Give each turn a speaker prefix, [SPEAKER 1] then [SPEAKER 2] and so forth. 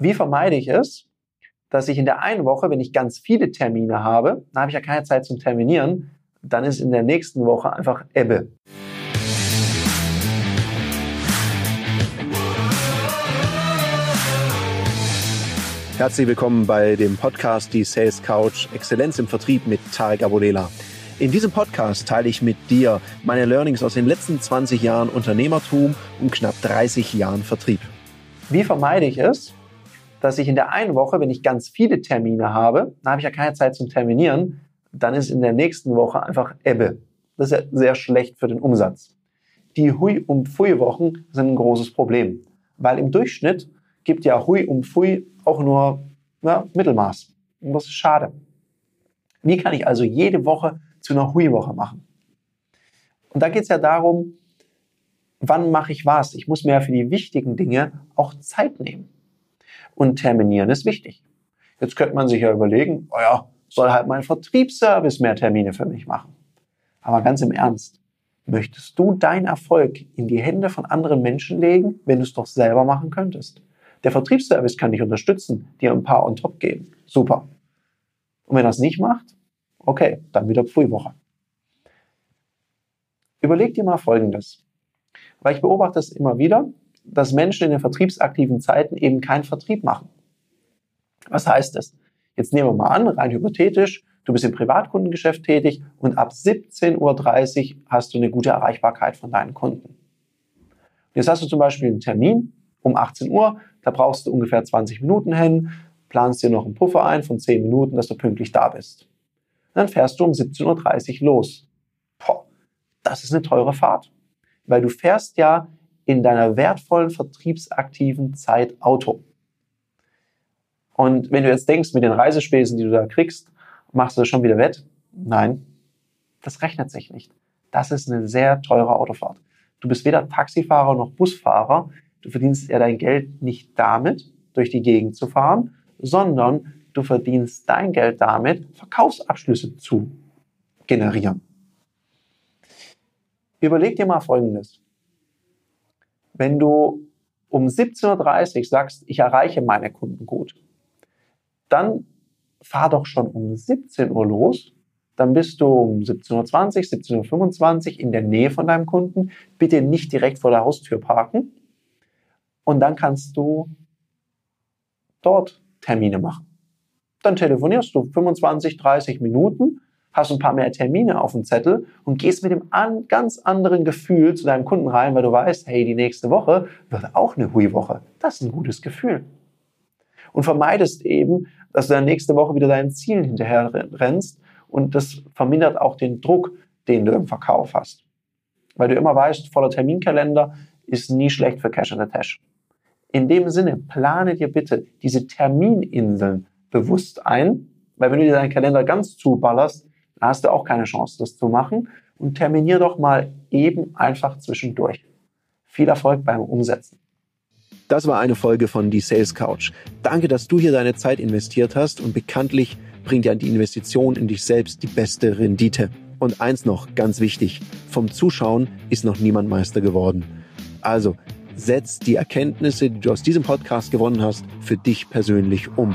[SPEAKER 1] Wie vermeide ich es, dass ich in der einen Woche, wenn ich ganz viele Termine habe, dann habe ich ja keine Zeit zum Terminieren, dann ist in der nächsten Woche einfach Ebbe.
[SPEAKER 2] Herzlich willkommen bei dem Podcast Die Sales Couch Exzellenz im Vertrieb mit Tarek Abodela. In diesem Podcast teile ich mit dir meine Learnings aus den letzten 20 Jahren Unternehmertum und knapp 30 Jahren Vertrieb.
[SPEAKER 1] Wie vermeide ich es, dass ich in der einen Woche, wenn ich ganz viele Termine habe, dann habe ich ja keine Zeit zum Terminieren, dann ist in der nächsten Woche einfach Ebbe. Das ist ja sehr schlecht für den Umsatz. Die Hui- und Pfui-Wochen sind ein großes Problem, weil im Durchschnitt gibt ja Hui und Pfui auch nur ja, Mittelmaß. Und das ist schade. Wie kann ich also jede Woche zu einer Hui-Woche machen? Und da geht es ja darum, wann mache ich was? Ich muss mir ja für die wichtigen Dinge auch Zeit nehmen und terminieren ist wichtig. Jetzt könnte man sich ja überlegen, oh ja, soll halt mein Vertriebsservice mehr Termine für mich machen. Aber ganz im Ernst, möchtest du deinen Erfolg in die Hände von anderen Menschen legen, wenn du es doch selber machen könntest? Der Vertriebsservice kann dich unterstützen, dir ein paar on top geben. Super. Und wenn es nicht macht, okay, dann wieder Pfui-Woche. Überleg dir mal Folgendes. Weil ich beobachte es immer wieder, dass Menschen in den vertriebsaktiven Zeiten eben keinen Vertrieb machen. Was heißt das? Jetzt nehmen wir mal an, rein hypothetisch, du bist im Privatkundengeschäft tätig und ab 17.30 Uhr hast du eine gute Erreichbarkeit von deinen Kunden. Jetzt hast du zum Beispiel einen Termin um 18 Uhr, da brauchst du ungefähr 20 Minuten hin, planst dir noch einen Puffer ein von 10 Minuten, dass du pünktlich da bist. Dann fährst du um 17.30 Uhr los. Boah, das ist eine teure Fahrt. Weil du fährst ja in deiner wertvollen vertriebsaktiven Zeit Auto. Und wenn du jetzt denkst, mit den Reisespesen, die du da kriegst, machst du das schon wieder wett? Nein, das rechnet sich nicht. Das ist eine sehr teure Autofahrt. Du bist weder Taxifahrer noch Busfahrer. Du verdienst ja dein Geld nicht damit, durch die Gegend zu fahren, sondern du verdienst dein Geld damit, Verkaufsabschlüsse zu generieren. Überleg dir mal Folgendes wenn du um 17.30 Uhr sagst, ich erreiche meine Kunden gut, dann fahr doch schon um 17 Uhr los. Dann bist du um 17.20 Uhr, 17.25 Uhr in der Nähe von deinem Kunden. Bitte nicht direkt vor der Haustür parken. Und dann kannst du dort Termine machen. Dann telefonierst du 25, 30 Minuten hast ein paar mehr Termine auf dem Zettel und gehst mit dem an, ganz anderen Gefühl zu deinem Kunden rein, weil du weißt, hey, die nächste Woche wird auch eine Hui-Woche. Das ist ein gutes Gefühl. Und vermeidest eben, dass du dann nächste Woche wieder deinen Zielen hinterher rennst und das vermindert auch den Druck, den du im Verkauf hast. Weil du immer weißt, voller Terminkalender ist nie schlecht für Cash in the Tash. In dem Sinne, plane dir bitte diese Termininseln bewusst ein, weil wenn du dir deinen Kalender ganz zuballerst, da hast du auch keine Chance, das zu machen. Und terminier doch mal eben einfach zwischendurch. Viel Erfolg beim Umsetzen.
[SPEAKER 2] Das war eine Folge von Die Sales Couch. Danke, dass du hier deine Zeit investiert hast und bekanntlich bringt ja die Investition in dich selbst die beste Rendite. Und eins noch, ganz wichtig, vom Zuschauen ist noch niemand Meister geworden. Also, setz die Erkenntnisse, die du aus diesem Podcast gewonnen hast, für dich persönlich um.